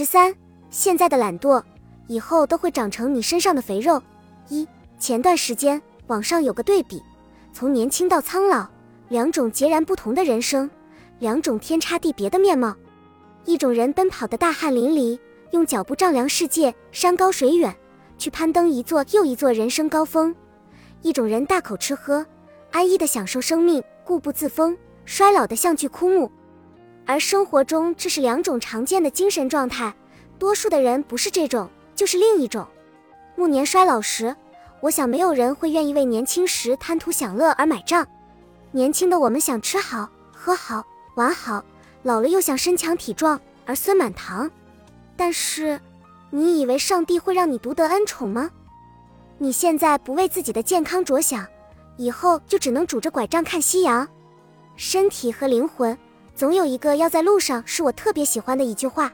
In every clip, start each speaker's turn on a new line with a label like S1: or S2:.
S1: 十三，现在的懒惰，以后都会长成你身上的肥肉。一，前段时间网上有个对比，从年轻到苍老，两种截然不同的人生，两种天差地别的面貌。一种人奔跑的大汗淋漓，用脚步丈量世界山高水远，去攀登一座又一座人生高峰；一种人大口吃喝，安逸的享受生命，固步自封，衰老的像具枯木。而生活中，这是两种常见的精神状态。多数的人不是这种，就是另一种。暮年衰老时，我想没有人会愿意为年轻时贪图享乐而买账。年轻的我们想吃好、喝好、玩好。老了又想身强体壮，儿孙满堂。但是，你以为上帝会让你独得恩宠吗？你现在不为自己的健康着想，以后就只能拄着拐杖看夕阳。身体和灵魂，总有一个要在路上，是我特别喜欢的一句话。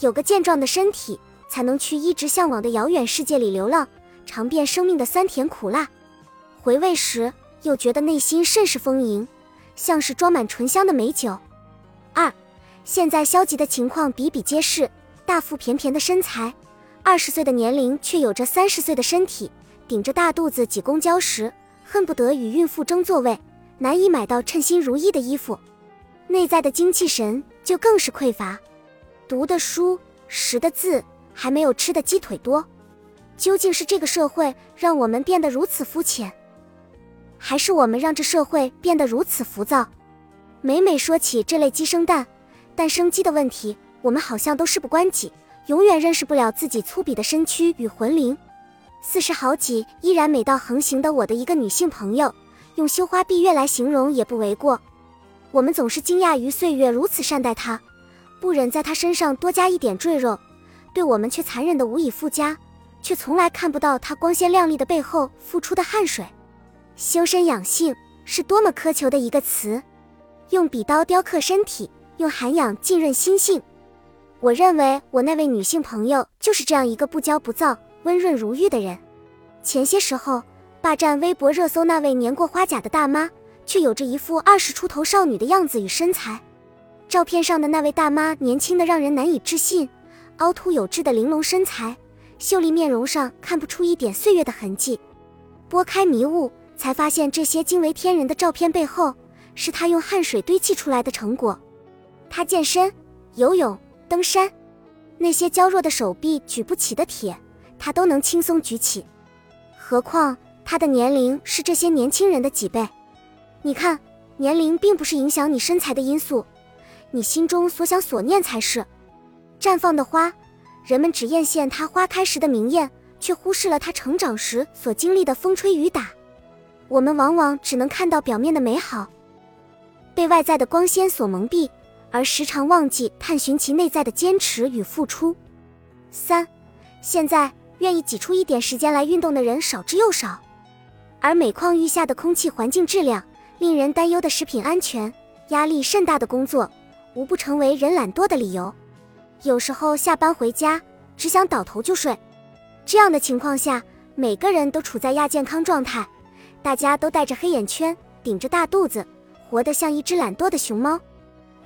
S1: 有个健壮的身体，才能去一直向往的遥远世界里流浪，尝遍生命的酸甜苦辣。回味时，又觉得内心甚是丰盈，像是装满醇香的美酒。二，现在消极的情况比比皆是，大腹便便的身材，二十岁的年龄却有着三十岁的身体，顶着大肚子挤公交时，恨不得与孕妇争座位，难以买到称心如意的衣服，内在的精气神就更是匮乏，读的书、识的字还没有吃的鸡腿多。究竟是这个社会让我们变得如此肤浅，还是我们让这社会变得如此浮躁？每每说起这类鸡生蛋、蛋生鸡的问题，我们好像都事不关己，永远认识不了自己粗鄙的身躯与魂灵。四十好几依然美到横行的我的一个女性朋友，用羞花闭月来形容也不为过。我们总是惊讶于岁月如此善待她，不忍在她身上多加一点赘肉，对我们却残忍的无以复加，却从来看不到她光鲜亮丽的背后付出的汗水。修身养性是多么苛求的一个词。用笔刀雕刻身体，用涵养浸润心性。我认为我那位女性朋友就是这样一个不骄不躁、温润如玉的人。前些时候霸占微博热搜那位年过花甲的大妈，却有着一副二十出头少女的样子与身材。照片上的那位大妈年轻的让人难以置信，凹凸有致的玲珑身材，秀丽面容上看不出一点岁月的痕迹。拨开迷雾，才发现这些惊为天人的照片背后。是他用汗水堆砌出来的成果。他健身、游泳、登山，那些娇弱的手臂举不起的铁，他都能轻松举起。何况他的年龄是这些年轻人的几倍？你看，年龄并不是影响你身材的因素，你心中所想所念才是。绽放的花，人们只艳羡它花开时的明艳，却忽视了它成长时所经历的风吹雨打。我们往往只能看到表面的美好。被外在的光鲜所蒙蔽，而时常忘记探寻其内在的坚持与付出。三，现在愿意挤出一点时间来运动的人少之又少，而每况愈下的空气环境质量、令人担忧的食品安全、压力甚大的工作，无不成为人懒惰的理由。有时候下班回家只想倒头就睡。这样的情况下，每个人都处在亚健康状态，大家都带着黑眼圈，顶着大肚子。活得像一只懒惰的熊猫，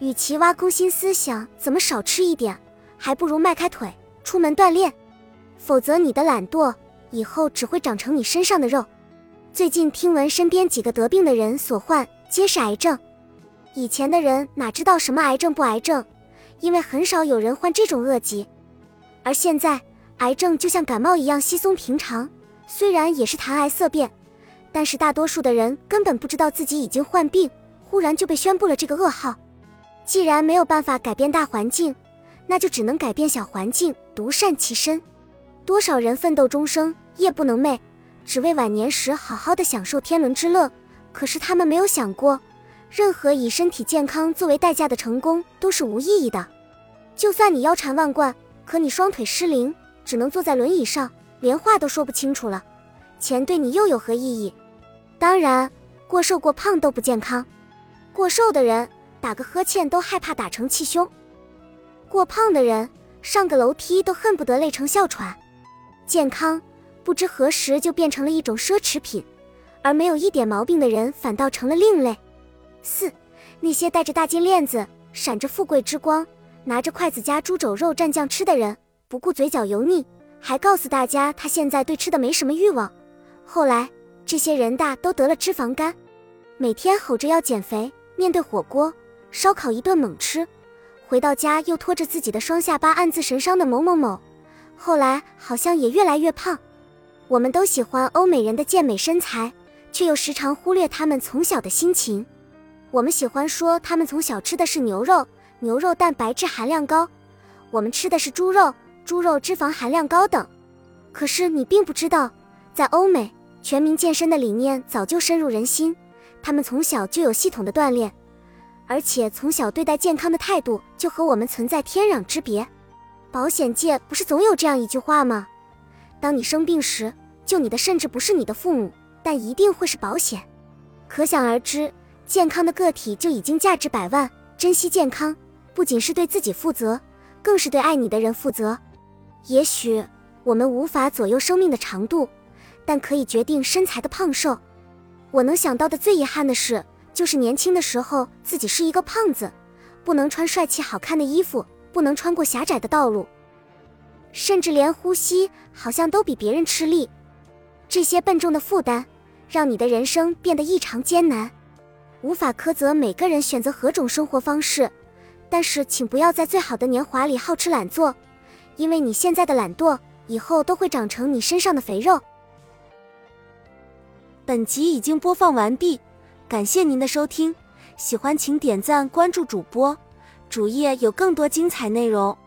S1: 与其挖空心思想怎么少吃一点，还不如迈开腿出门锻炼。否则，你的懒惰以后只会长成你身上的肉。最近听闻身边几个得病的人所患皆是癌症，以前的人哪知道什么癌症不癌症，因为很少有人患这种恶疾。而现在，癌症就像感冒一样稀松平常，虽然也是谈癌色变，但是大多数的人根本不知道自己已经患病。忽然就被宣布了这个噩耗。既然没有办法改变大环境，那就只能改变小环境，独善其身。多少人奋斗终生，夜不能寐，只为晚年时好好的享受天伦之乐。可是他们没有想过，任何以身体健康作为代价的成功都是无意义的。就算你腰缠万贯，可你双腿失灵，只能坐在轮椅上，连话都说不清楚了，钱对你又有何意义？当然，过瘦过胖都不健康。过瘦的人打个呵欠都害怕打成气胸，过胖的人上个楼梯都恨不得累成哮喘。健康不知何时就变成了一种奢侈品，而没有一点毛病的人反倒成了另类。四，那些戴着大金链子、闪着富贵之光、拿着筷子夹猪肘肉蘸酱吃的人，不顾嘴角油腻，还告诉大家他现在对吃的没什么欲望。后来这些人大都得了脂肪肝，每天吼着要减肥，面对火锅、烧烤一顿猛吃，回到家又拖着自己的双下巴暗自神伤的某某某，后来好像也越来越胖。我们都喜欢欧美人的健美身材，却又时常忽略他们从小的心情。我们喜欢说他们从小吃的是牛肉，牛肉蛋白质含量高；我们吃的是猪肉，猪肉脂肪含量高等。可是你并不知道，在欧美，全民健身的理念早就深入人心，他们从小就有系统的锻炼，而且从小对待健康的态度就和我们存在天壤之别。保险界不是总有这样一句话吗？当你生病时，救你的甚至不是你的父母，但一定会是保险。可想而知，健康的个体就已经价值百万。珍惜健康，不仅是对自己负责，更是对爱你的人负责。也许我们无法左右生命的长度，但可以决定身材的胖瘦。我能想到的最遗憾的事，就是年轻的时候自己是一个胖子，不能穿帅气好看的衣服，不能穿过狭窄的道路，甚至连呼吸好像都比别人吃力。这些笨重的负担，让你的人生变得异常艰难。无法苛责每个人选择何种生活方式，但是请不要在最好的年华里好吃懒做，因为你现在的懒惰，以后都会长成你身上的肥肉。
S2: 本集已经播放完毕，感谢您的收听，喜欢请点赞关注主播，主页有更多精彩内容。